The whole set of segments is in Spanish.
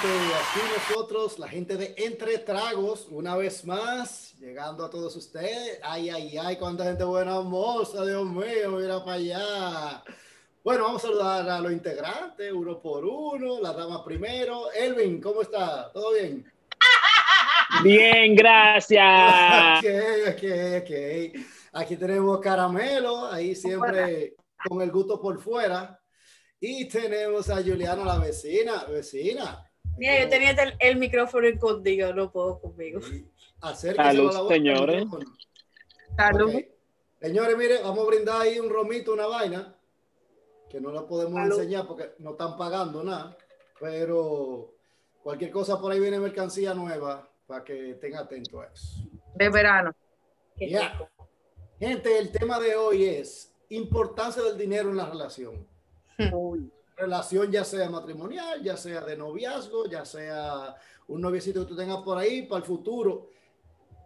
gente, aquí nosotros, la gente de Entre Tragos, una vez más, llegando a todos ustedes. Ay, ay, ay, cuánta gente buena, moza, Dios mío, mira para allá. Bueno, vamos a saludar a los integrantes, uno por uno, la dama primero. Elvin, ¿cómo está? ¿Todo bien? Bien, gracias. ok, ok, ok. Aquí tenemos Caramelo, ahí siempre con el gusto por fuera. Y tenemos a Juliana, la vecina. Vecina. Mira, yo tenía el, el micrófono escondido, no puedo conmigo. Salud, señores. Salud. Señores, mire, vamos a brindar ahí un romito, una vaina, que no la podemos enseñar porque no están pagando nada, pero cualquier cosa por ahí viene mercancía nueva para que estén atentos a eso. De verano. Ya. Gente, el tema de hoy es importancia del dinero en la relación. Relación ya sea matrimonial, ya sea de noviazgo, ya sea un noviecito que tú tengas por ahí para el futuro.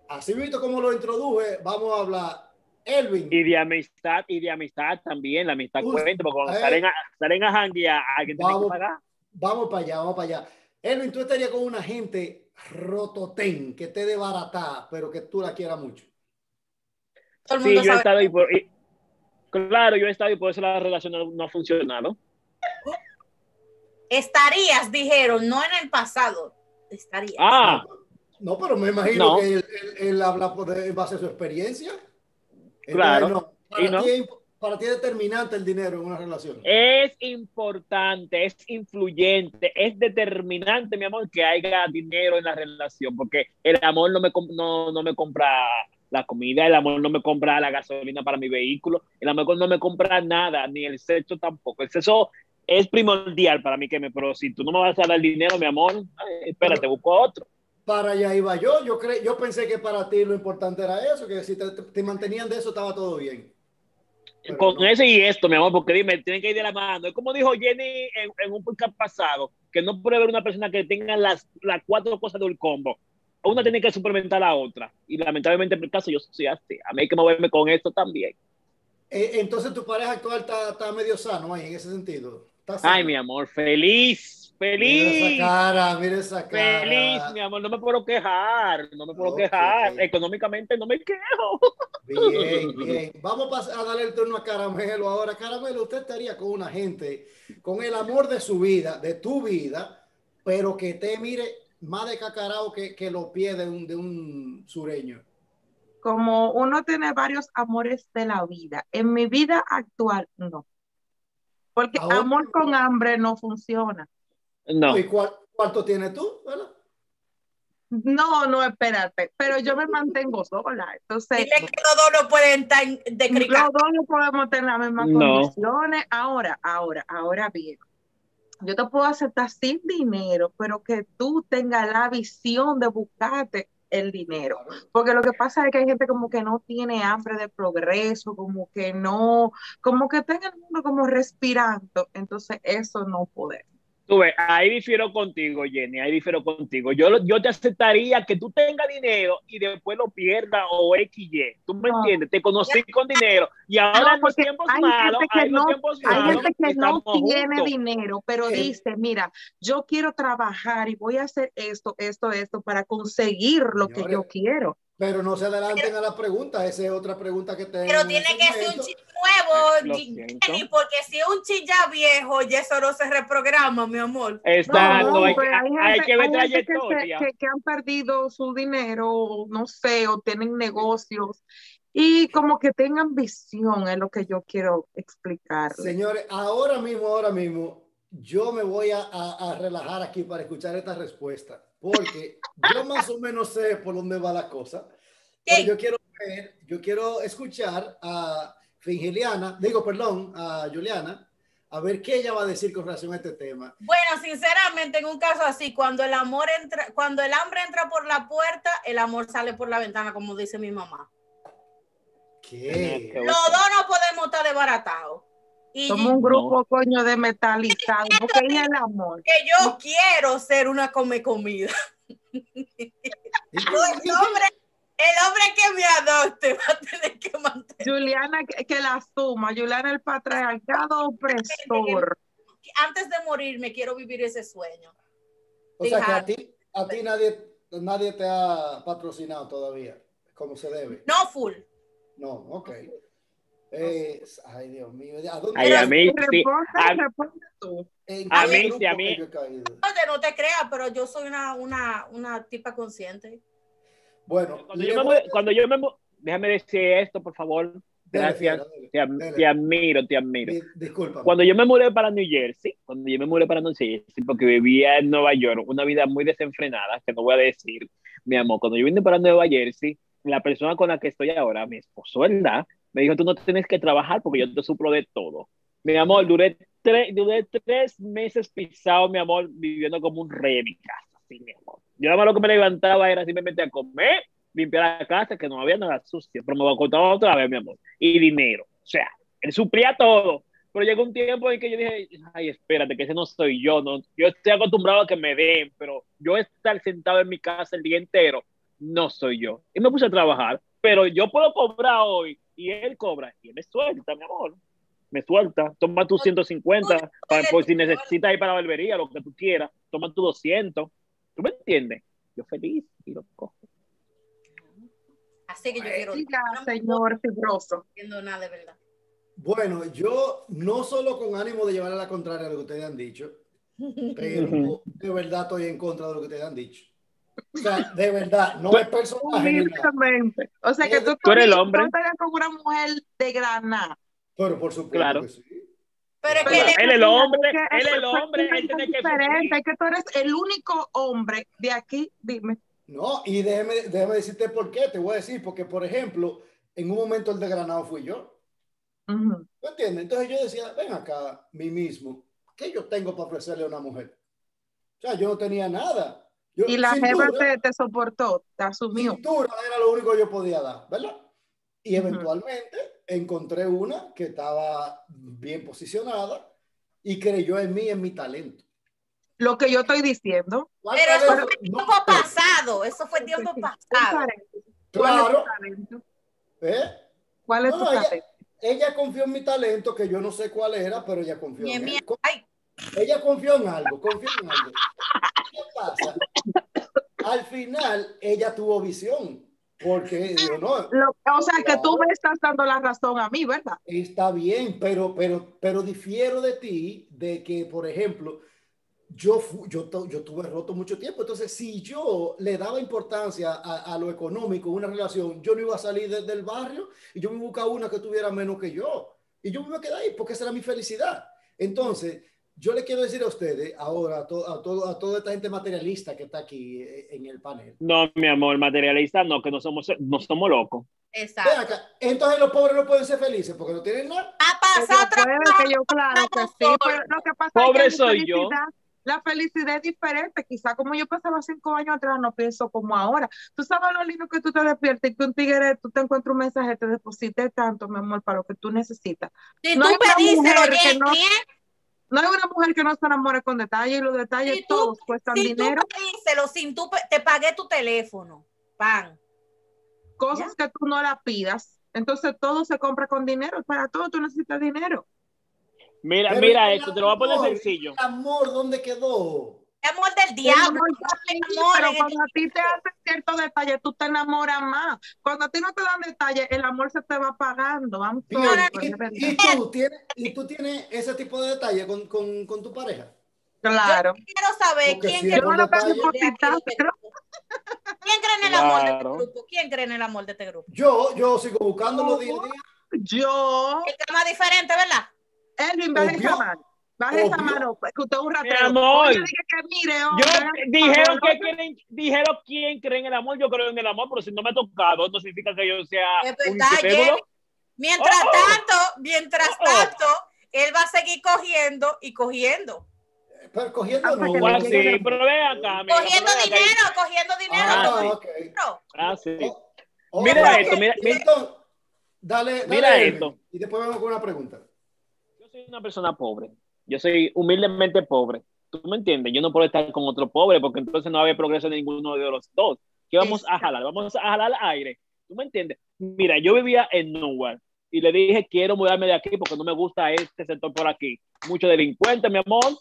Así visto como lo introduje, vamos a hablar Elvin. Y de amistad, y de amistad también, la amistad cuenta, porque cuando eh, salen, a, salen a janguear, alguien tiene que pagar. Vamos para allá, vamos para allá. Elvin, tú estarías con una gente rototén, que te de barata, pero que tú la quieras mucho. sí, yo he estado ahí por, Claro, yo he estado y por eso la relación no, ha funcionado. Estarías, dijeron, no en el pasado. Estarías. Ah. No, pero me imagino que él, habla por, en base a su experiencia. Claro. para, ti, para, ti, es determinante el dinero en una relación. Es importante, es influyente, es determinante, mi amor, que haya dinero en la relación, porque el amor no me, no, no me compra la comida, el amor no me compra la gasolina para mi vehículo, el amor no me compra nada, ni el sexo tampoco. El sexo es primordial para mí que me, pero si tú no me vas a dar dinero, mi amor, espérate, busco otro. Para allá iba yo, yo, cre yo pensé que para ti lo importante era eso, que si te, mantenían de eso estaba todo bien. Con eso y esto, mi amor, porque dime, tienen que ir de la mano. Es como dijo Jenny en, un podcast pasado, que no puede haber una persona que tenga las, las cuatro cosas del combo una tiene que suplementar a la otra. Y lamentablemente en mi caso yo soy así. A mí hay que moverme con esto también. Eh, entonces tu pareja actual está, medio sano ahí en ese sentido. Ay, mi amor, feliz, feliz. Mira esa cara, mira esa cara. Feliz, mi amor, no me puedo quejar, no me puedo quejar. Económicamente no me quejo. Bien, bien. Vamos a darle el turno a Caramelo ahora. Caramelo, usted estaría con una gente, con el amor de su vida, de tu vida, pero que te mire más de cacarao que, que los pies de un, de un sureño? Como uno tiene varios amores de la vida. En mi vida actual, no. Porque amor con hambre no funciona. No. ¿Y cuánto tienes tú? No, no, espérate, pero yo me mantengo sola. Entonces, Dile que los dos no pueden estar de Los dos no podemos tener las mismas condiciones. Ahora, ahora, ahora bien yo te puedo aceptar sin dinero, pero que tú tengas la visión de buscarte el dinero. Porque lo que pasa es que hay gente como que no tiene hambre de progreso, como que no, como que está en el mundo como respirando. Entonces eso no puede ahí difiero contigo, Jenny, ahí difiero contigo. Yo, yo te aceptaría que tú tengas dinero y después lo pierdas o XY. ¿Tú me entiendes? Te conocí con dinero y ahora en los tiempos malos, hay, no, tiempos hay gente que no tiene dinero, pero dice, mira, yo quiero trabajar y voy a hacer esto, esto, esto para conseguir lo que yo quiero. Pero no se adelanten a la pregunta, esa es otra pregunta que tengo. Pero tiene que ser un chip nuevo, Jenny, porque si es un chip ya viejo, ya eso no se reprograma, mi amor. Exacto, hay, que ver trayectoria. Que, que, han perdido su dinero, no sé, o tienen negocios. Y como que tengan visión es lo que yo quiero explicar. Señores, ahora mismo, ahora mismo, yo me voy a, a relajar aquí para escuchar esta respuesta porque yo más o menos sé por dónde va la cosa. Pero yo quiero ver, yo quiero escuchar a Fingeliana, digo, perdón, a Juliana, a ver qué ella va a decir con relación a este tema. Bueno, sinceramente, en un caso así, cuando el amor entra, cuando el hambre entra por la puerta, el amor sale por la ventana, como dice mi mamá. ¿Qué? Los dos no podemos estar desbaratados. Somos un grupo coño de metalizado, porque es el amor. Que yo quiero ser una come comida. el, hombre, el hombre que me adopte va a tener que mantener. Juliana que, la suma, Juliana el patriarcado opresor. Antes de morir me quiero vivir ese sueño. O sea que a ti, a ti nadie, nadie te ha patrocinado todavía, como se debe. No full. No, ok. Eh, ay, Dios mío. ¿A dónde Ay, a mí, sí. A- responde tú. ¿En a mí, sí, a no te creas, pero yo soy una, una, una tipa consciente. Bueno, Cuando yo me, voy- mu- cuando yo me déjame decir esto, por favor. Gracias. Dele, Te, dele. te admiro, te admiro. Di- Discúlpame. Cuando yo me mudé para New Jersey, cuando yo me mudé para New Jersey, porque vivía en Nueva York, una vida muy desenfrenada, que no voy a decir, mi amor, cuando yo vine para Nueva Jersey, la persona con la que estoy ahora, mi esposo, ¿verdad? Me dijo, tú no tienes que trabajar porque yo te suplo de todo. Mi amor, duré, tres duré tres meses pisado, mi amor, viviendo como un rey en mi casa, así, mi amor. Yo nada más lo que me levantaba era simplemente a comer, limpiar la casa, que no había nada sucio, pero me voy a contar otra vez, mi amor. Y dinero. O sea, él suplía todo. Pero llegó un tiempo en que yo dije, ay, espérate, que ese no soy yo, no. Yo estoy acostumbrado a que me den, pero yo estar sentado en mi casa el día entero, no soy yo. Y me puse a trabajar, pero yo puedo cobrar hoy y él cobra y él me suelta, mi amor. Me suelta, toma tus 150 para, por si necesitas ir para la barbería, lo que tú quieras, toma tus 200. ¿Tú me entiendes? Yo feliz y lo cojo. Así que yo quiero. Diga, no me señor fibroso. entiendo nada de verdad. Bueno, yo no solo con ánimo de llevar a la contraria a lo que ustedes han dicho, pero de verdad estoy en contra de lo que ustedes han dicho. O sea, de verdad, no es personaje nada. Humildemente. O sea que tú, Tú eres el tú hombre. con una mujer de granada. Pero por supuesto Claro. que sí. Pero es que él- él es el hombre, él es el hombre, es él tiene que diferente. Es que tú eres el único hombre de aquí, dime. No, y déjeme, déjeme decirte por qué, te voy a decir, porque por ejemplo, en un momento el de Granado fui yo. ¿Me entiendes? Entonces yo decía, ven acá, mí mismo, ¿qué yo tengo para ofrecerle a una mujer? O sea, yo no tenía nada. Yo, Y la jefa te, te soportó, te asumió. cintura era lo único que yo podía dar, ¿verdad? Y eventualmente encontré una que estaba bien posicionada y creyó en mí, en mi talento. Lo que yo estoy diciendo. ¿Cuál Pero eso fue No tiempo sé. pasado. Eso fue tiempo pasado. paréntesis. ¿Cuál es Claro. tu talento? ¿Eh? ¿Cuál es No, tu ella- talento? Ella confió en mi talento, que yo no sé cuál era, pero ella confió en mí. Ay, Ella confió en algo, confió en algo. ¿Qué pasa? Al final, ella tuvo visión, porque dijo, no, o sea que tú me estás dando la razón a mí, ¿verdad? está bien, pero, pero, pero difiero de ti, de que, por ejemplo, yo, fu- yo, to- yo tuve roto mucho tiempo, entonces si yo le daba importancia a, a lo económico una relación, yo no iba a salir de- del barrio y yo me buscaba una que tuviera menos que yo. Y yo me iba a quedar ahí porque esa era mi felicidad. Entonces, yo le quiero decir a ustedes ahora, a, to- a, todo, a toda esta gente materialista que está aquí eh, en el panel. No, mi amor, materialista, no, que no somos, no somos locos. Exacto. acá, entonces los pobres no pueden ser felices porque no tienen nada. Ha pasado yo otra puede, que yo claro que sí, pero lo que pasa Pobre es que soy yo. felicidad, la felicidad es diferente. Quizá como yo pasaba cinco años atrás, no pienso como ahora. Tú sabes lo lindo que tú te despiertas y que un tigre, tú te encuentras un mensaje, te deposité tanto, mi amor, para lo que tú necesitas. Si No tú pediste mujer los que 10 no- No hay una mujer que no se enamore con detalles y los detalles Si tú- todos cuestan si tú dinero. pedíselo, sin tú te pagué tu teléfono. Pan. cosas que tú no la pidas. Entonces todo se compra con dinero. Para todo tú necesitas dinero. Mira, Pero mira esto, te lo voy a poner amor, sencillo. El amor, ¿dónde quedó? Amor del diablo. Sí, pero cuando a ti te hacen ciertos detalles, tú te enamoras más. Cuando a ti no te dan detalles, el amor se te va pagando. I'm Y, y- y tú tienes, y tú tienes ese tipo de detalle con, con, con tu pareja. Claro. Quiero saber Porque quién si cree detalle- este grupo. ¿Quién cree en el amor de este grupo? ¿Quién cree en el amor de este grupo? Yo, yo sigo buscándolo día a día. Yo, El tema diferente, ¿verdad? Elvin, baje Obvio. esa mano. Que usted es un Mi ratero. amor. Oye, dije que mire, Yo hombre, dijeron que quieren, dijeron quién cree en el amor, yo creo en el amor, pero si no me ha tocado, no significa que yo sea Es un verdad, incrédulo. Jenny. Mientras Oh. tanto, mientras Oh. tanto, él va a seguir cogiendo y cogiendo. Pero cogiendo Hasta no. que O le así, pero ven acá, amiga, Cogiendo pero ven acá. dinero, cogiendo dinero. Ah, Ah, dinero. Ah, sí. Mira esto, mira- mira- dale, dale, Mira esto. Y después vamos con una pregunta. Yo soy una persona pobre. Yo soy humildemente pobre. ¿Tú me entiendes? Yo no puedo estar con otro pobre porque entonces no va a haber progreso en ninguno de los dos. ¿Qué vamos a jalar? Vamos a jalar aire. ¿Tú me entiendes? Mira, yo vivía en Newark y le dije, quiero mudarme de aquí porque no me gusta este sector por aquí. Mucho delincuente, mi amor.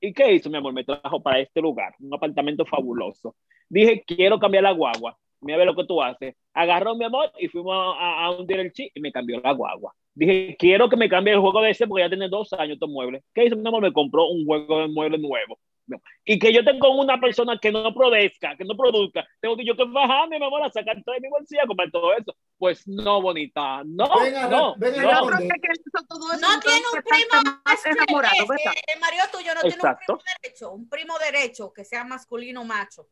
¿Y qué hizo, mi amor? Me trajo para este lugar, un apartamento fabuloso. Dije, quiero cambiar la guagua. Mira ve lo que tú haces. Agarró mi amor y fuimos a, a hundir el chi y me cambió la guagua. Dije, quiero que me cambie el juego de ese porque ya tiene dos años estos muebles. ¿Qué hizo mi amor? Me compró un juego de muebles nuevo. Y que yo tengo una persona que no produzca, que no produzca, tengo que yo que bajarme, mi amor, a sacar todo de mi bolsillo a comprar todo eso. Pues no, bonita, no, Venga, no. venga, no. responde. No tiene un primo más enamorado, ¿verdad? el marido tuyo no tiene un Exacto. primo derecho, un primo derecho que sea masculino macho.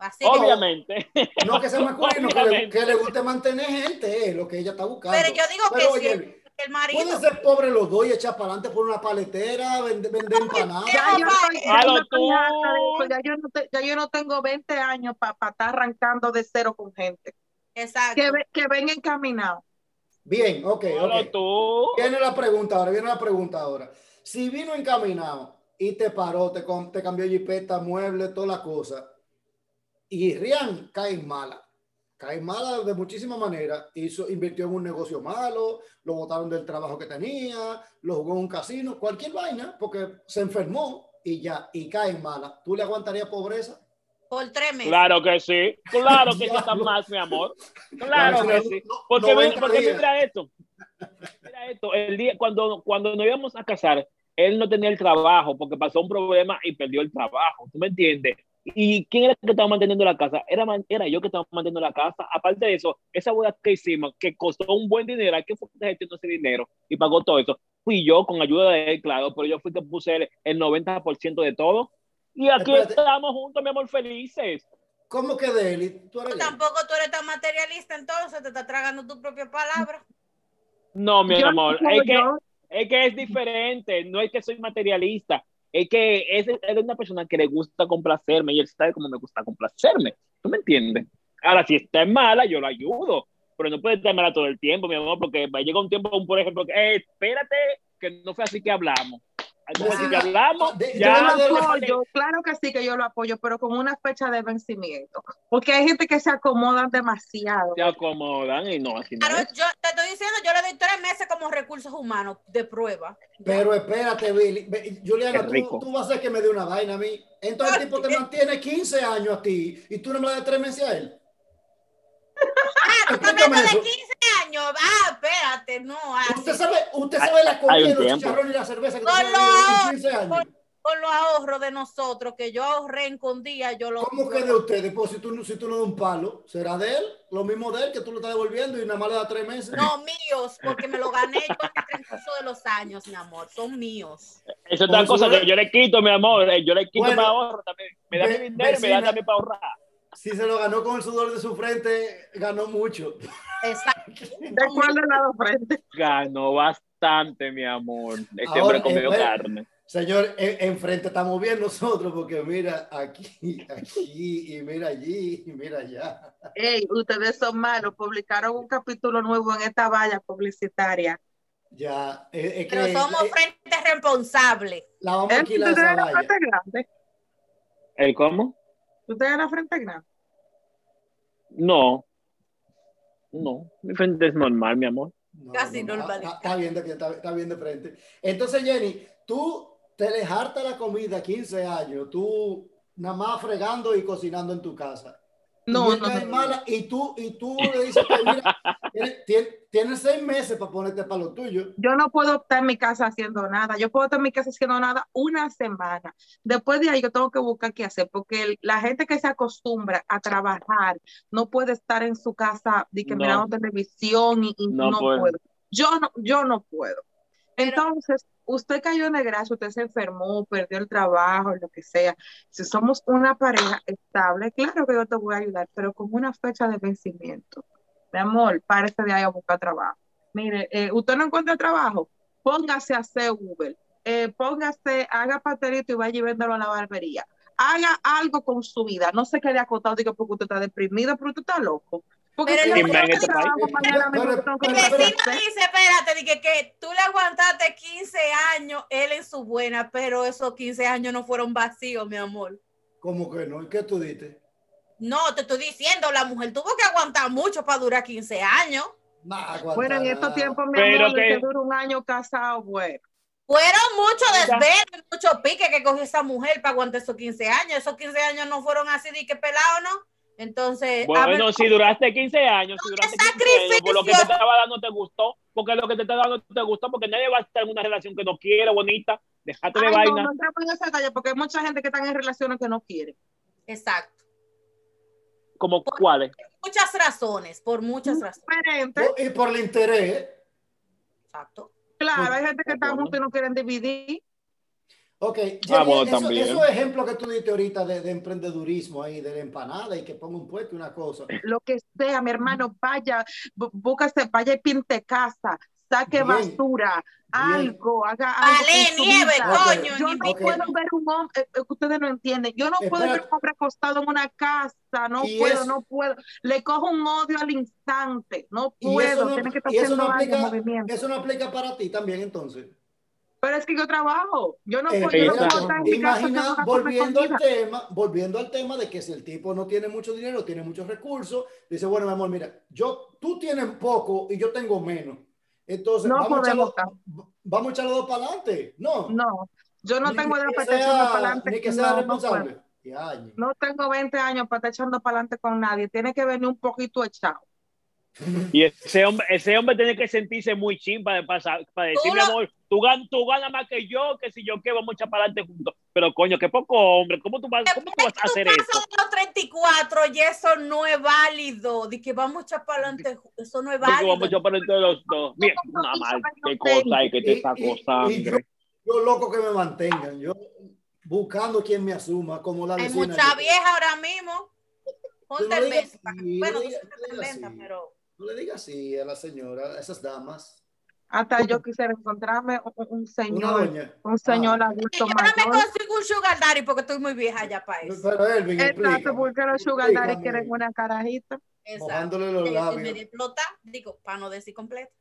Así Obviamente. No que sea masculino, que le, que le guste mantener gente, es lo que ella está buscando. Pero yo digo que Pero, sí, oye, el marido. Pueden ser pobres los dos y echar para adelante por una paletera, vender, vender empanadas. Ya yo, ya no te- ya yo no tengo 20 años para estar arrancando de cero con gente. Exacto. Que, ve- que ven encaminados. Bien, ok, Solo ok. tú. Viene la pregunta ahora, viene la pregunta ahora. Si vino encaminado y te paró, te, com- te cambió jipeta, mueble, toda la cosa, y Rian cae en mala, cae en mala de muchísimas maneras, hizo, invirtió en un negocio malo, lo botaron del trabajo que tenía, lo jugó en un casino, cualquier vaina, porque se enfermó y ya, y cae en mala. ¿Tú le aguantarías pobreza? Por tres meses. Claro que sí, claro que sí está más, mi amor. Claro que sí. no, Porque, 90 porque mira esto. Mira esto, el día cuando, cuando nos íbamos a casar, él no tenía el trabajo porque pasó un problema y perdió el trabajo. ¿Tú me entiendes? ¿Y quién era el que estaba manteniendo la casa? Era, era yo que estaba manteniendo la casa. Aparte de eso, esa boda que hicimos, que costó un buen dinero, ¿a quién fue que gestionó ese dinero y pagó todo eso? Fui yo con ayuda de él, claro, pero yo fui que puse el, el 90% de todo. Y aquí Espérate. estamos juntos, mi amor, felices. ¿Cómo que de él? ¿Y tú eres tampoco tú eres tan materialista, entonces te estás tragando tu propia palabra. No, mi Yo- amor, es que, es que es diferente, no es que soy materialista, es que es, es una persona que le gusta complacerme y él sabe cómo me gusta complacerme, ¿tú me entiendes? Ahora, si está mala, yo la ayudo, pero no puede estar mala todo el tiempo, mi amor, porque va a llegar un tiempo, por ejemplo, que, eh, espérate, que no fue así que hablamos. Hablamos, De- ya, yo lo apoyo, claro que sí que yo lo apoyo, pero con una fecha de vencimiento. Porque hay gente que se acomodan demasiado. se acomodan y no, así Claro, yo te estoy diciendo, yo le doy tres meses como recursos humanos de prueba. Pero espérate, Billy. Juliana, tú, vas a hacer que me dé una vaina a mí. Entonces el tipo te mantiene 15 años a ti y tú no me das 3 meses a él. Ah, tú estás Explícame hablando de eso. 15 años. Ah, espérate, no. así. Usted sabe, usted sabe la comida, los tiempo. chicharrones y la cerveza que Con los en 15 años. con- Con los ahorros de nosotros, que yo ahorré en con día, yo lo. ¿Cómo que de ustedes? Pues si tú, no- si tú no das un palo, será de él, lo mismo de él, que tú lo estás devolviendo y nada más le das 3 meses. No, míos, porque me lo gané yo en el transcurso de los años, mi amor. Son míos. Es otra Por cosa eso que yo le quito, mi amor, eh, yo le quito Bueno, para ahorro también, me da mi dinero y me da también para ahorrar. Si se lo ganó con el sudor de su frente, ganó mucho. Exacto. ¿De cuál del lado frente? Ganó bastante, mi amor. Este Ahora, hombre comió eh, carne. Señor, en- enfrente estamos bien nosotros, porque mira aquí, aquí, y mira allí, y mira allá. Ey, ustedes son malos. Publicaron un capítulo nuevo en esta valla publicitaria. Ya, es, es que Pero somos eh, frente responsable. la vamos a ¿Eh? alquilar. ¿El cómo? ¿Tú tienes la frente grande? No. No, mi frente es normal, mi amor. No, Casi no, no, normal. Está, está bien de, está, está bien de frente. Entonces, Jenny, tú te le harta la comida 15 años, tú nada más fregando y cocinando en tu casa. No, no, no. mala, y tú, y tú le dices que mira, tienes, tienes- tienes seis meses para ponerte para lo tuyo. Yo no puedo estar en mi casa haciendo nada. Yo puedo estar en mi casa haciendo nada una semana. Después de ahí yo tengo que buscar qué hacer, porque el- la gente que se acostumbra a trabajar no puede estar en su casa de que No. mirando televisión y, y No no, puede. puedo. Yo no, yo no puedo. Entonces, usted cayó en desgracia, usted se enfermó, perdió el trabajo, lo que sea. Si somos una pareja estable, claro que yo te voy a ayudar, pero con una fecha de vencimiento. Mi amor, párese de ahí a buscar trabajo. Mire, eh, usted no encuentra trabajo, póngase a hacer Uber, eh, póngase, haga pastelito y vaya y a la barbería. Haga algo con su vida, no se quede acotado diga porque usted está deprimido, pero usted está loco. Porque Pero si que- en este país. que Mi vecino dice, espérate, dije que tú le aguantaste 15 años, él en su buena, pero esos 15 años no fueron vacíos, mi amor. ¿Cómo que no? ¿Y qué tú dices? No, te estoy diciendo, la mujer tuvo que aguantar mucho para durar 15 años. Nah, aguanta Bueno, en estos tiempos, mi Pero amor, que- que dura un año casado, bueno. Fueron muchos desvelos, muchos piques que cogió esa mujer para aguantar esos 15 años. Esos 15 años no fueron así de que pelado, ¿no? Entonces. Bueno, si duraste 15 años, si duraste 15 años, por lo que te estaba dando te gustó, porque lo que te estaba dando te gustó, porque nadie va a estar en una relación que no quiere, bonita. Déjate de vaina. No, no esa calle porque hay mucha gente que está en relaciones que no quiere. Exacto. ¿Como cuáles? Muchas razones, por muchas razones. Y por el interés. Exacto. Claro, hay gente que está juntos y no quieren dividir. Ok, ah, esos ejemplos que tú diste ahorita de, emprendedurismo ahí, de la empanada y que ponga un puesto y una cosa. Lo que sea, mi hermano, vaya, búscase, vaya y pinte casa, saque basura, algo, haga algo. Vale, nieve, coño. Yo no puedo ver un hombre, eh, eh, ustedes no entienden, yo no puedo ver un hombre acostado en una casa, no puedo, no puedo. Le cojo un odio al instante, no puedo, no, tiene que estar haciendo aplica, movimiento. Eso no aplica para ti también, entonces. Pero es que yo trabajo, yo no puedo. Yo no Imagina, volviendo al tema, volviendo al tema de que si el tipo no tiene mucho dinero, tiene muchos recursos, dice, bueno, mi amor, mira, yo, tú tienes poco y yo tengo menos entonces, vamos, a echarlo, vamos a echarlo dos para adelante. No. No, yo no tengo edad para estar echando para adelante. Ni que sea responsable. No, tengo 20 años para estar echando para adelante con nadie. Tiene que venir un poquito echado. Y ese hombre, ese hombre tiene que sentirse muy chimpa de pasar, para decirle, amor, tú, gan, tú ganas más que yo, que si yo que vamos a echar para adelante juntos. Pero coño, qué poco hombre, ¿cómo tú vas, cómo tú vas a hacer eso? los 34 y eso no es válido, de que vamos a echar para adelante, eso no es válido. vamos a echar para adelante los dos. Mira, nada más, qué cosa hay que te sacó sangre. Yo, yo, loco que me mantengan, yo buscando quien me asuma, como la vecina. Hay mucha vieja ahora mismo. Ponte el beso. Bueno, tú se lenta, pero... No le digas así a la señora, a esas damas. Hasta yo quisiera encontrarme un, señor, un señor ah. adulto yo mayor. Yo no me consigo un sugar daddy porque estoy muy vieja ya para eso. Pero Elvin, Exacto, porque los sugar daddy quieren una carajita. Exacto. los labios. Me explota, digo, para no decir completo.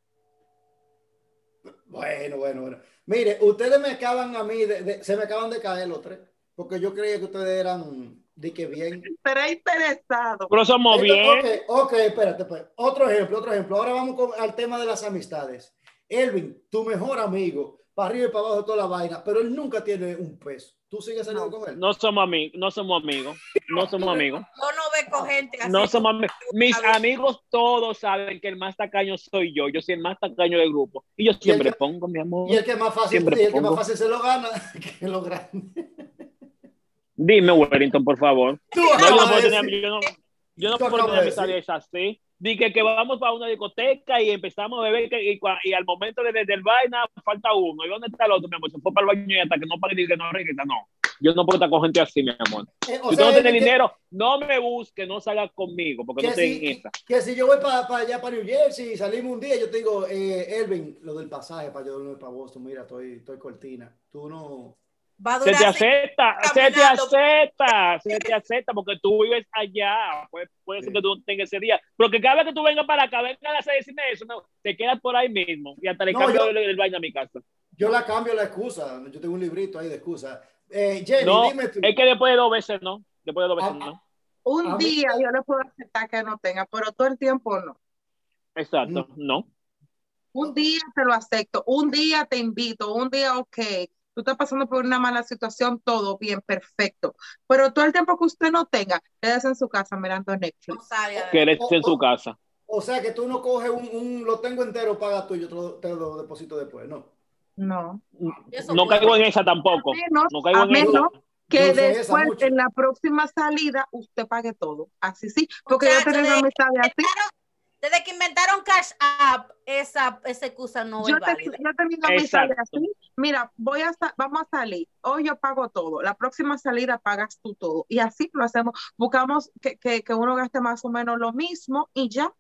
Bueno, bueno, bueno. Mire, ustedes me acaban a mí, de, se me acaban de caer los tres, porque yo creía que ustedes eran de que bien. Pero interesado. Pero somos bien. Ok, espérate, pues. Otro ejemplo, otro ejemplo. Ahora vamos con, al tema de las amistades. Elvin, tu mejor amigo, para arriba y para abajo toda la vaina, pero él nunca tiene un peso. ¿Tú sigues saliendo con él? No somos amigos, no somos amigos, no somos amigos. Yo no ve con gente así. No somos amigos. Mis amigos todos saben que el más tacaño soy yo. Yo soy el más tacaño del grupo. Y yo siempre pongo, mi amor. Y el que más fácil, y el que más fácil se lo gana, que lo grande. Dime, Wellington, por favor. yo, no puedo tener, yo, no, yo no puedo tener amistades así. Dije que vamos para una discoteca y empezamos a beber y, y, al momento de, desde el vaina falta uno. ¿Y dónde está el otro, mi amor? Se fue para el baño y hasta que no pague que no regresa. No, yo no puedo estar con gente así, mi amor. Eh, si tú no tienes dinero, no me busques, no salgas conmigo, porque no estoy en esta. Que si yo voy para, para allá, para New Jersey, y salimos un día, yo te digo, eh, Elvin, lo del pasaje para yo para Boston, mira, estoy, estoy cortina. Tú no se te acepta, se te acepta, se te acepta porque tú vives allá. Puede, puede ser que tú tengas ese día. Porque cada vez que tú vengas para acá, venga a las decirme eso, no, te quedas por ahí mismo y hasta le cambio el, baño a mi casa. Yo la cambio la excusa. Yo tengo un librito ahí de excusa. Eh, Jenny, no, dime tú. Es que después de dos veces no. Después de dos veces ah, no. Un día yo le puedo aceptar que no tenga, pero todo el tiempo no. Exacto, no. Un día te lo acepto, un día te invito, un día ok, tú estás pasando por una mala situación, todo bien, perfecto. Pero todo el tiempo que usted no tenga, quédese en su casa mirando Netflix. Quédese en su casa. O sea que tú no coges un, lo tengo entero, paga tú y yo te lo, deposito después, ¿no? No. No caigo en esa tampoco. no caigo en esa. Que después, en la próxima salida, usted pague todo. Así sí, porque yo tengo amistades así. Desde que inventaron Cash App, esa, esa excusa no yo es válida. Yo tengo amistades así. Mira, voy a vamos a salir. Hoy yo pago todo. La próxima salida pagas tú todo. Y así lo hacemos. Buscamos que, que, que uno gaste más o menos lo mismo y ya.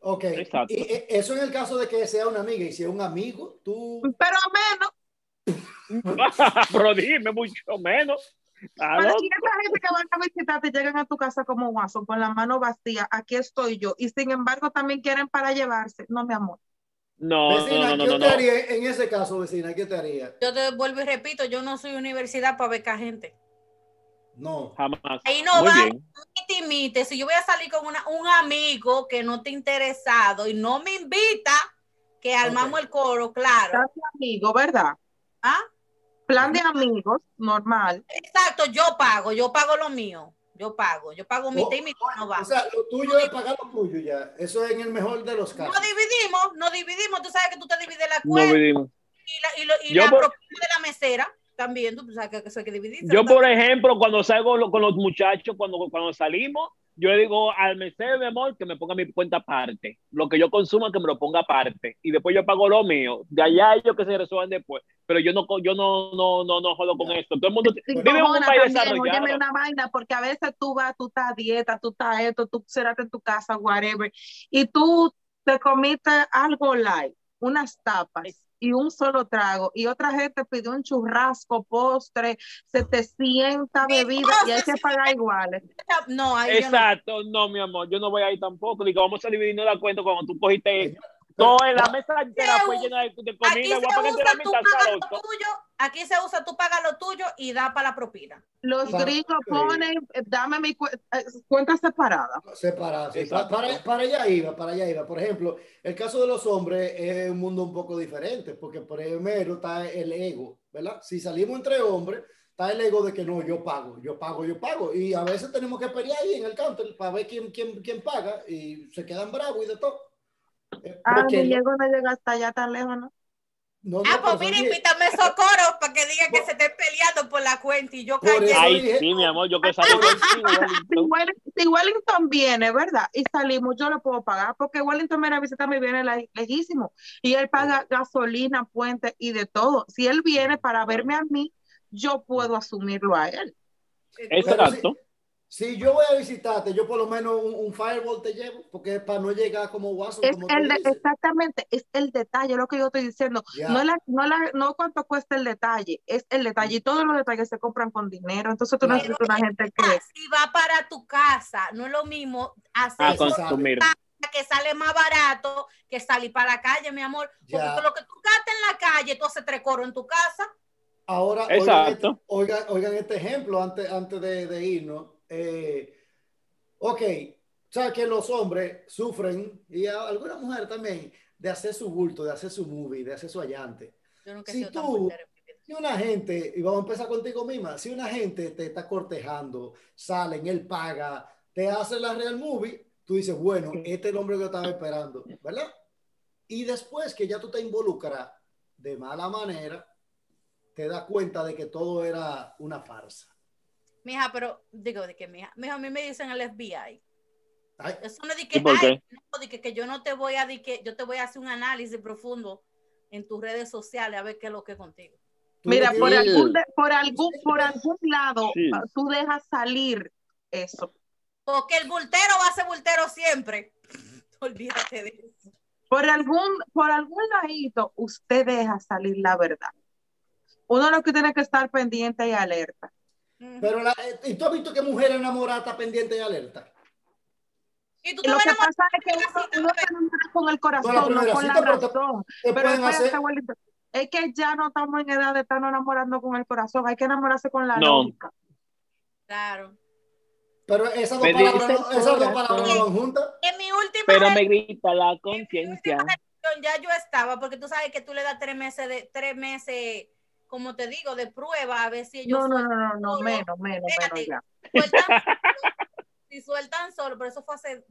Ok. Exacto. Y, eso en el caso de que sea una amiga y sea un amigo, tú. Pero menos. Pero dime, mucho menos. Pero si esa gente que van a visitarte llegan a tu casa como guaso, con la mano vacía, aquí estoy yo, y sin embargo también quieren para llevarse, no, mi amor. No, vecina, no, no, ¿qué te haría en ese caso, vecina? ¿Qué te haría? Yo te vuelvo y repito, yo no soy universidad para becar gente. No. Jamás. Ahí no va imite. Si yo voy a salir con una, un amigo que no te interesado y no me invita, que armamos el coro, claro. amigo, ¿verdad? ¿Ah? Plan de amigos, normal. Exacto, yo pago, yo pago lo mío. Yo pago, yo pago mi Oh, y mi no va. O sea, lo tuyo es pagar lo tuyo ya. Eso es en el mejor de los No casos. dividimos, no dividimos. Tú sabes que tú te divides la No cuenta vivimos. y la, y lo- y la por- propina de la mesera también. Tú sabes que eso hay que dividirse. Yo, por ejemplo, cuando salgo con los muchachos, cuando, cuando salimos, yo le digo al mesero, mi amor, que me ponga mi cuenta aparte. Lo que yo consuma, que me lo ponga aparte. Y después yo pago lo mío. De allá ellos que se resuelvan después. Pero yo no, yo no, no, no, no jodo con esto. Todo el mundo vive en un país también, una vaina, porque a veces tú vas, tú estás a dieta, tú estás esto, tú cerraste en tu casa, whatever, y tú te comiste algo light, unas tapas y un solo trago, y otra gente pidió un churrasco, postre, 700 bebidas, y hay que pagar iguales. No, ahí yo no. Exacto, no, mi amor, yo no voy ahí tampoco. Digo, vamos a dividirnos la cuenta cuando tú cogiste todo en la mesa entera fue llena de, de Aquí comida. se Voy a pagarte usa la tú mitad, pagas lo Saroto. tuyo, aquí se usa tú pagas lo tuyo y da para la propina. Los Para- gringos ponen, eh, dame mi cu- eh, cuenta separada. Separados. sí. Exacto. Para, para allá iba, para allá iba. Por ejemplo, el caso de los hombres es un mundo un poco diferente, porque primero está el ego, ¿verdad? Si salimos entre hombres, está el ego de que no, yo pago, yo pago, yo pago. Y a veces tenemos que pelear ahí en el counter para ver quién, quién, quién paga y se quedan bravos y de todo. Ah, porque mi Diego no llega hasta allá tan lejos, ¿no? no, no, Ah, pues pero mira, invítame socorro para que digan que se estén peleando por la cuenta y yo callé. Ay, dije- sí, mi amor, yo que salgo contigo, Si Wellington. Si Wellington viene, ¿verdad? Y salimos, yo lo puedo pagar, porque Wellington viene a visitarme y viene le- lejísimo. Y él paga gasolina, puente y de todo. Si él viene para verme a mí, yo puedo asumirlo a él. Exacto. Si yo voy a visitarte, yo por lo menos un, un fireball te llevo, porque es para no llegar como Watson, Es como el de- exactamente, es el detalle, lo que yo estoy diciendo. No, la, no, la, no cuánto cuesta el detalle, es el detalle. Y todos los detalles se compran con dinero. Entonces tú Claro. necesitas una gente que... Si va para tu casa, no es lo mismo hacer A sabe. consumir. que sale más barato que salir para la calle, mi amor. Porque Ya. lo que tú gastas en la calle, tú haces tres coros en tu casa. Ahora, Exacto. Oigan, este, oigan, oigan este ejemplo antes, antes de, de irnos. Eh, ok, sabes que los hombres sufren, y a- algunas mujeres también, de hacer su bulto, de hacer su movie, de hacer su allante. Yo nunca Si tú-. Si una gente, y vamos a empezar contigo misma, si una gente te está cortejando, salen, él paga, te hace la real movie, tú dices, bueno, este es el hombre que yo estaba esperando, ¿verdad? Y después que ya tú te involucras de mala manera, te das cuenta de que todo era una farsa. Mija, pero digo de que mija, mija, a mí me dicen el FBI. Ay, Eso no es de que, ¿Y por ay, no, de que, que yo no te voy a, de que yo te voy a hacer un análisis profundo en tus redes sociales a ver qué es lo que es contigo. Mira, por algún, de- por algún, por algún lado, Sí. tú dejas salir eso. Porque el bultero va a ser bultero siempre. Olvídate de eso. Por algún, por algún ladito, usted deja salir la verdad. Uno lo que tiene que estar pendiente y alerta. Pero la, eh, ¿y tú has visto que mujer enamorada está pendiente y alerta? y tú te lo vas a que enamorar pasa es que uno, cita, uno se enamora con el corazón, No, con la cita, pero te- razón. Te Pero pueden espérate, hacer, abuelito, es que ya no estamos en edad de estarnos enamorando con el corazón, hay que enamorarse con la No. lógica. Claro. pero esas dos palabras, no- esas dos palabras no van juntas. En mi última Pero me grita la conciencia. ya yo estaba, porque tú sabes que tú le das tres meses de, tres meses, como te digo, de prueba a ver si ellos No, no, no, no, no, menos, menos, menos ya. sueltan solo, si sueltan solo, pero eso fue hace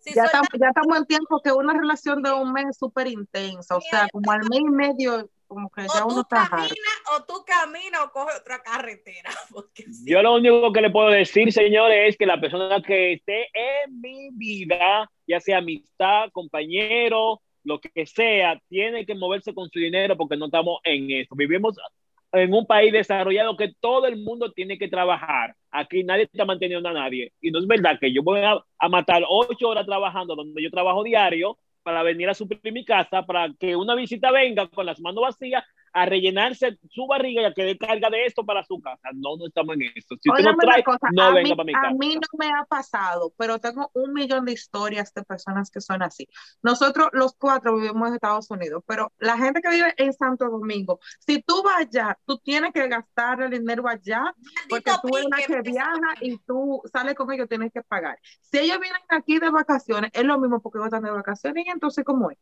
si Ya sueltan ya estamos en tiempo que una relación de un mes es súper intensa, o sea, como al mes y medio, como que ya uno está harto. caminas o tú caminas o coges otra carretera porque Yo lo único que le puedo decir, señores, es que la persona que esté en mi vida, ya sea amistad, compañero, lo que sea, tiene que moverse con su dinero porque no estamos en eso. Vivimos en un país desarrollado que todo el mundo tiene que trabajar. Aquí nadie está manteniendo a nadie. Y no es verdad que yo voy a, a matar ocho horas trabajando donde yo trabajo diario para venir a suplir mi casa, para que una visita venga con las manos vacías a rellenarse su barriga y a que dé carga de esto para su casa. No, no estamos en eso. Si usted no Óigame una trae, cosa, no a venga mí, para mi a casa. mí no me ha pasado, pero tengo un millón de historias de personas que son así. Nosotros los cuatro vivimos en Estados Unidos, pero la gente que vive en Santo Domingo, si tú vas allá, tú tienes que gastar el dinero allá, porque tú eres la que viaja y tú sales con ellos, tienes que pagar. Si ellos vienen aquí de vacaciones, es lo mismo porque ellos están de vacaciones y entonces, ¿cómo es?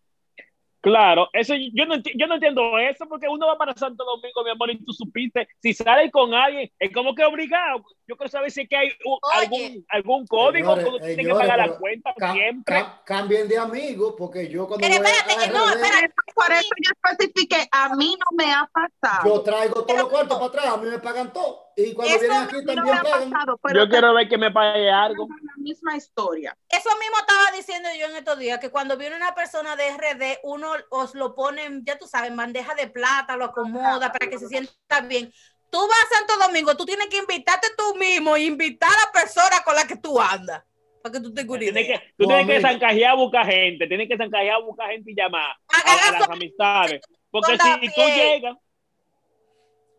Claro, eso yo no, yo no entiendo eso porque uno va para Santo Domingo, mi amor, y tú supiste, si sales con alguien, es como que obligado. Yo quiero saber si es que hay algún, algún código que uno tiene que pagar la cuenta siempre. cambien de amigo, porque yo cuando pero espérate, que no, espérate, por eso yo especifique, a mí no me ha pasado. Yo traigo todos los cuartos para atrás, a mí me pagan todo. Y cuando vienen aquí también pagan. Pasado, yo quiero ver que me pague algo. La misma historia. Eso mismo estaba diciendo yo en estos días, que cuando viene una persona de RD, uno os lo pone, ya tú sabes, en bandeja de plata, lo acomoda para que se sienta bien. Tú vas a Santo Domingo, tú tienes que invitarte tú mismo e invitar a la persona con la que tú andas. Para que tú te tienes que, Tú tienes que zancajear a buscar gente, tienes que zancajear a buscar gente y llamar a, las amistades. Porque si tú llegas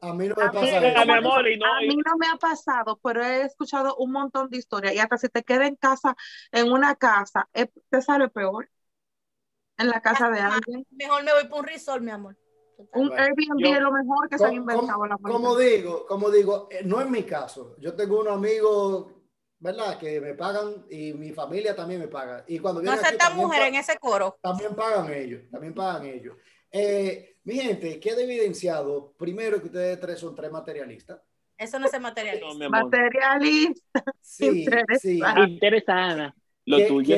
a mí no me pasa eso. a mí no me ha pasado, pero he escuchado un montón de historias y hasta si te quedas en casa, en una casa, te sale peor. En la casa de alguien. Mejor me voy por un resort, mi amor. Un Airbnb es lo mejor que se ha inventado como, la Como digo, como digo, eh, no es mi caso. Yo tengo unos amigos, ¿verdad? Que me pagan y mi familia también me paga. Y cuando no aceptan mujeres en ese coro. También pagan ellos, también pagan ellos. Eh, mi gente, queda evidenciado, primero que ustedes tres son tres materialistas. Eso no es materialista. No, materialista. Sí, sí. Interesada. Lo que, tuyo.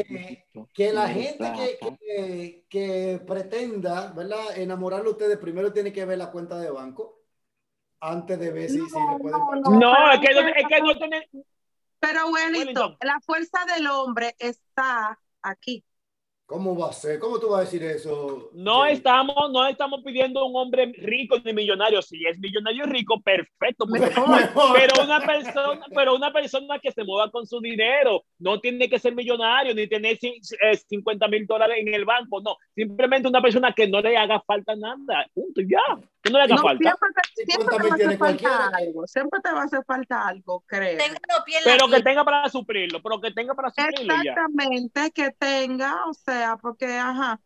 Que, la gente que, que, pretenda, ¿verdad? Enamorarlo a ustedes, primero tiene que ver la cuenta de banco antes de ver si, no, si le pueden No, no, es que, no, es que no tiene... Pero, Wellington, la fuerza del hombre está aquí. ¿Cómo va a ser? ¿Cómo tú vas a decir eso? No estamos, no estamos pidiendo un hombre rico ni millonario. Si es millonario rico, perfecto, Pero una persona, pero una persona que se mueva con su dinero, no tiene que ser millonario ni tener 50 mil dólares en el banco. No, simplemente una persona que no le haga falta nada. Punto, ya. Que no le haga falta. Siempre, te, va a hacer falta algo. Siempre te va a hacer falta algo, creo. Pero que tenga para suplirlo, pero que tenga para suplirlo. Exactamente, que tenga, o sea porque, ajá.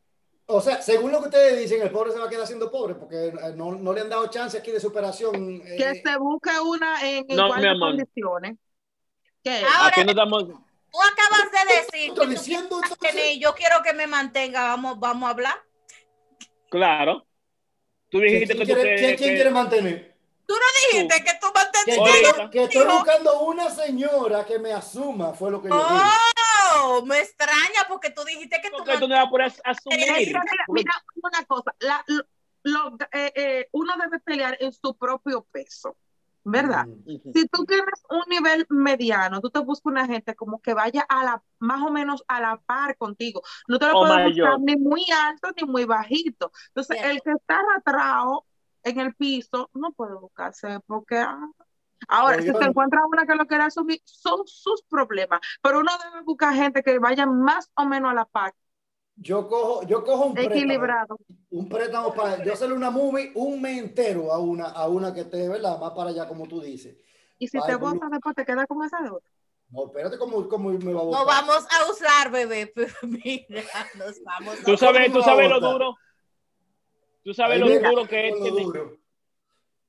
O sea, según lo que ustedes dicen, el pobre se va a quedar siendo pobre porque eh, no, no le han dado chance aquí de superación. Eh. Que se busque una en iguales condiciones. Ahora, no damos... Tú acabas de decir que diciendo, yo quiero que me mantenga, vamos, vamos a hablar. Claro. Tú dijiste ¿Quién, que quiere, ¿quién, ¿quién quiere mantener? Tú no dijiste que tú mantendrías. Que, estoy buscando una señora que me asuma, fue lo que yo dije. Oh, me extraña porque tú dijiste que porque tú, no vas a asumir. Mira, una cosa, lo, eh, eh, uno debe pelear en su propio peso. ¿Verdad? Si tú tienes un nivel mediano, tú te buscas una gente como que vaya a la, más o menos a la par contigo. No te lo puedes buscar ni muy alto ni muy bajito. Entonces, el que está atrás en el piso, no puede buscarse porque... Ah, ahora, si se encuentra una que lo quiera subir, son sus problemas, pero uno debe buscar gente que vaya más o menos a la par. Yo cojo, yo cojo un equilibrado. Préstamo, un préstamo para yo hacerle una movie un mes entero a una, a una que esté, ¿verdad? Más para allá, como tú dices. Y si te botas después, te quedas con esa deuda. No, espérate, ¿cómo, cómo me va a botar? No vamos a usar, bebé. Mira, nos vamos a Tú sabes, tú sabes lo duro. Tú sabes lo duro que es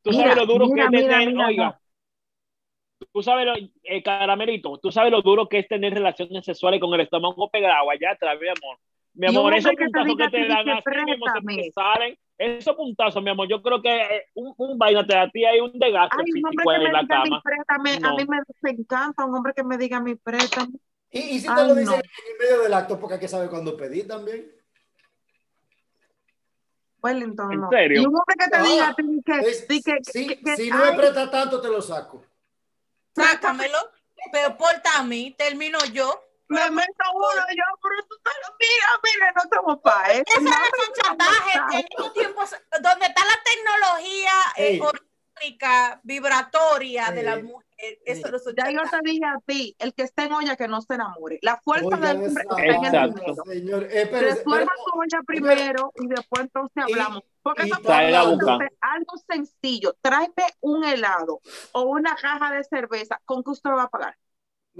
Tú sabes lo duro que es tener, oiga. Tú sabes, lo, eh, caramelito, tú sabes lo duro que es tener relaciones sexuales con el estómago pegado allá atrás, mi amor. Mi amor, esos puntazos que te dan así mismo se salen. Esos puntazos, mi amor, yo creo que eh, un, un vaina te da a ti hay un desgaste Ay, físico en la cama. No. A mí me encanta un hombre que me diga mi préstamo. Y, y si te Ay, lo dicen no. en medio del acto, porque hay que saber cuándo pedir también. Wellington, ¿En serio? Y un hombre que te Ah, diga que, es- que, que, si que- que- si no me ay, presta tanto, te lo saco. Sácamelo, pero porta a mí, termino yo. Me meto uno yo, pero tú te lo mira, mira, no estamos para eso. Eso no es un chantaje, en estos tiempos donde está la tecnología eh, orgánica, vibratoria de la mujer, eso no es un Ya yo te dije a ti, el que esté en olla que no se enamore. La fuerza Oigan del hombre está en el Exacto. dinero. Señor, eh, espérese, Resuelva tu olla primero y después entonces hablamos. Porque y eso trae algo sencillo. Tráeme un helado o una caja de cerveza. ¿Con qué usted lo va a pagar?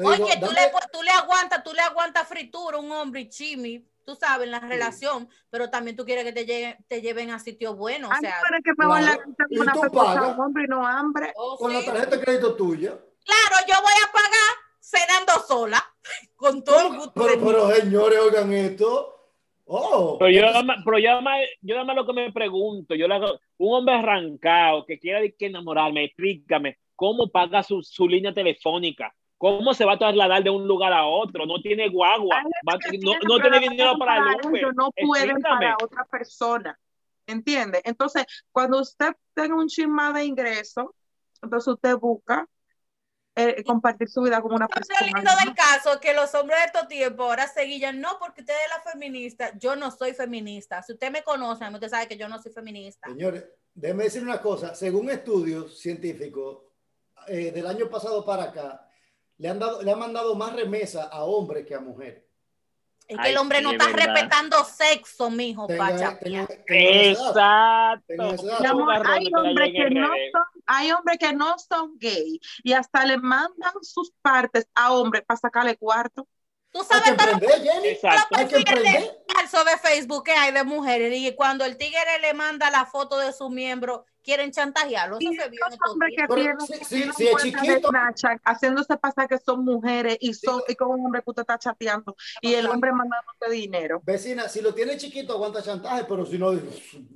Digo, Oye, tú dame- le, tú le aguantas, tú le aguantas fritura a un hombre y chimi, tú sabes, en la relación, pero también tú quieres que te, lleven, te lleven a sitios buenos, o sea, pero es que mejor claro. la es una tú persona, hombre y no hambre. oh, con la sí. tarjeta de crédito tuya. Claro, yo voy a pagar cenando sola, con todo el gusto Pero, pero mundo. señores, oigan esto. Oh, pero yo, pero yo, yo nada más lo que me pregunto, yo le hago, un hombre arrancado que quiera que enamorarme, explícame, ¿cómo paga su, su línea telefónica? ¿Cómo se va a trasladar de un lugar a otro? No tiene guagua, no, no tiene dinero para el Uber. No pueden para otra persona, ¿entiende? Entonces, cuando usted tenga un chisma de ingreso, entonces usted busca eh, compartir su vida como una persona. Lo lindo del caso que los hombres de estos tiempos ahora se guillan, no, porque usted es la feminista, yo no soy feminista. Si usted me conoce, usted sabe que yo no soy feminista. Señores, déjeme decir una cosa, según estudios científicos, eh, del año pasado para acá, le han, dado, le han mandado más remesa a hombres que a mujeres. Es que el hombre no está respetando sexo, mijo, pacha. Exacto. hay, hombres que no son, hay hombres que no son gay y hasta le mandan sus partes a hombres para sacarle cuarto. Tú sabes hay que Jenny. Hay que de Facebook que hay de mujeres y cuando el tigre le manda la foto de su miembro quieren chantajearlo. Eso se vio haciéndose pasar que son mujeres y son y con un hombre que usted está chateando y el hombre mandándote dinero. Vecina, si lo tiene chiquito aguanta chantaje, pero si no,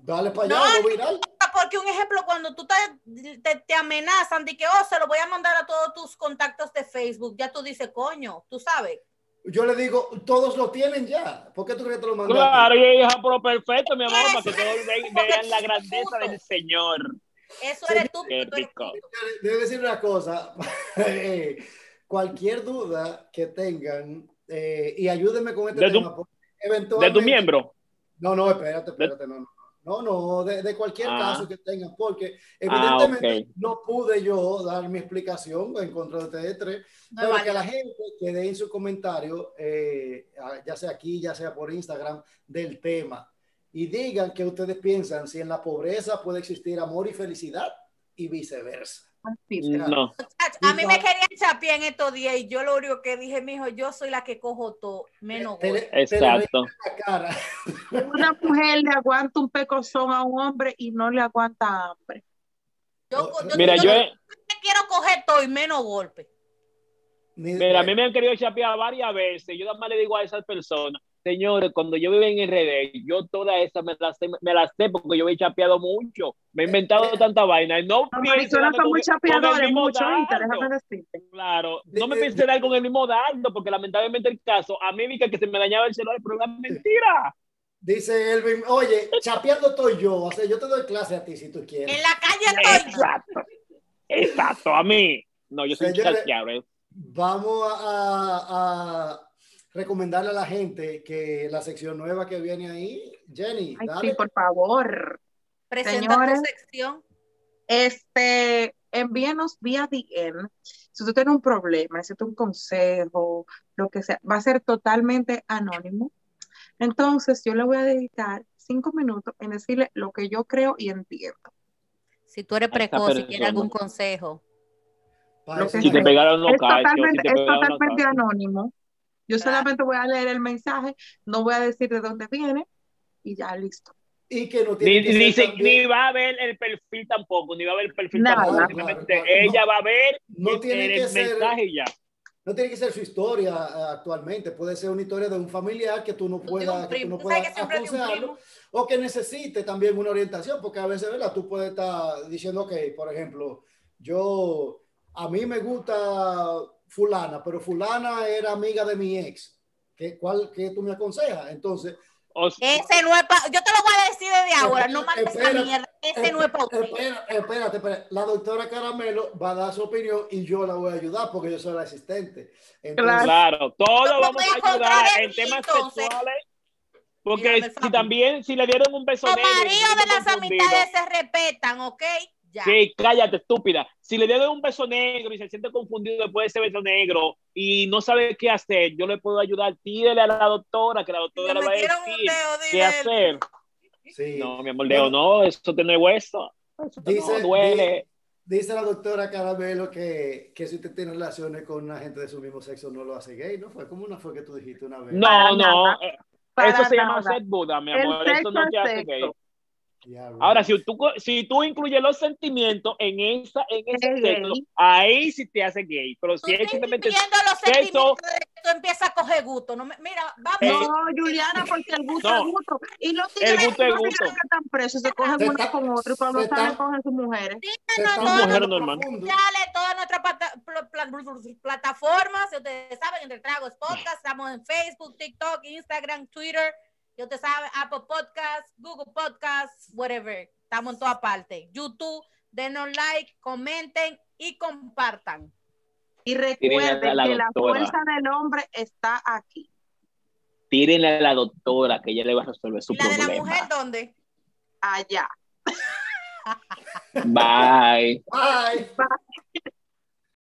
dale para allá, no, viral. Porque un ejemplo, cuando tú te, te, amenazan de que, oh, se lo voy a mandar a todos tus contactos de Facebook, ya tú dices, coño, tú sabes. Yo le digo, todos lo tienen ya. ¿Por qué tú crees que te lo mandaste? Claro, y ella, pero perfecto, mi amor, para que todos vean, la grandeza del Señor. Eso eres tú. Debo decir una cosa. Cualquier duda que tengan, eh, y ayúdenme con este de tema. Tu, ¿De tu miembro? No, no, espérate, espérate, no, no. No, no, de, cualquier ah. caso que tengan, porque ah, evidentemente no pude yo dar mi explicación en contra de ustedes tres, pero que la gente que dé en su comentario, eh, ya sea aquí, ya sea por Instagram, del tema, y digan que ustedes piensan si en la pobreza puede existir amor y felicidad y viceversa. No. A mí me querían chapear en estos días y yo lo único que dije, mijo, yo soy la que cojo todo, menos Exacto. Una mujer le aguanta un pecozón a un hombre y no le aguanta hambre. Yo, Mira, yo, quiero coger todo y menos golpe. Mira, a mí me han querido chapear varias veces. Yo nada más le digo a esas personas, Señores, cuando yo vivo en RD, yo toda esa me las sé, me las sé porque yo he chapeado mucho. Me he inventado tanta vaina. No, pienso no son muy chapeadores, mucho, Claro, no me piense dar con el mismo dardo, porque lamentablemente el caso, a mí me que se me dañaba el celular, pero es mentira. Dice Elvin, oye, chapeando estoy yo, o sea, yo te doy clase a ti si tú quieres. En la calle estoy Exacto, exacto, a mí. No, yo soy chapeable. Vamos a recomendarle a la gente que la sección nueva que viene ahí, Jenny, Sí, por favor. Presenta tu sección. Este, envíenos vía DM. Si usted tiene un problema, necesita un consejo, lo que sea, va a ser totalmente anónimo. Entonces, yo le voy a dedicar cinco minutos en decirle lo que yo creo y entiendo. Si tú eres precoz y quieres algún consejo. si te pegaron es totalmente, es totalmente anónimo. Yo solamente voy a leer el mensaje, no voy a decir de dónde viene y ya listo. Y que no tiene ni, que ni, va a ver el perfil tampoco, ni va a ver el perfil tampoco. Simplemente ella va a ver no tiene el que mensaje y ya. No tiene que ser su historia eh, actualmente, puede ser una historia de un familiar que tú no puedas, que tú no puedas aconsejarlo o que necesite también una orientación, porque a veces, ¿verdad? Tú puedes estar diciendo, ok, por ejemplo, yo, a mí me gusta fulana, pero fulana era amiga de mi ex. ¿Qué, cuál, qué tú me aconsejas? Entonces... Ese no es yo te lo voy a decir desde ahora, no mandes esa mierda. Ese no es para usted. Espérate, espérate, La doctora Caramelo va a dar su opinión y yo la voy a ayudar porque yo soy la asistente. claro, todos vamos a ayudar en temas sexuales. Porque si también, si le dieron un beso Los maridos de las amistades se respetan, ¿ok? Sí, cállate, estúpida. Si le doy un beso negro y se siente confundido después de ese beso negro y no sabe qué hacer, yo le puedo ayudar. Pídele a la doctora, que la doctora le va a decir qué hacer. No, mi amor, Leo, no, eso tiene hueso. Eso dice, no duele. Dice, la doctora Caramelo que, que si usted tiene relaciones con una gente de su mismo sexo no lo hace gay, ¿no? Fue como una fue que tú dijiste una vez. No, no. Eh, eso se llama ser Buda, mi amor. Eso no te hace gay. Ahora, si tú, si tú incluyes los sentimientos en, esa, en ese texto, ahí sí te hace gay. Pero si es simplemente los sentimientos tú empiezas a coger gusto. No, mira, vamos. no, Juliana, porque el gusto es gusto. Y los tigres el gusto es gusto. que están presos se cogen uno con otro y cuando salen cogen sus mujeres. Sí, no, no, mujeres normal. Todas nuestras plataformas, ustedes saben, entre Tragos Podcast, estamos en Facebook, TikTok, Instagram, Twitter. Yo te sabe, Apple Podcasts, Google Podcasts, whatever. Estamos en toda parte. YouTube, denos like, comenten y compartan. Y recuerden que la fuerza del hombre está aquí. Tírenle a la doctora que ella le va a resolver su problema. ¿Y la de la mujer dónde? Allá. Bye. Bye. Bye.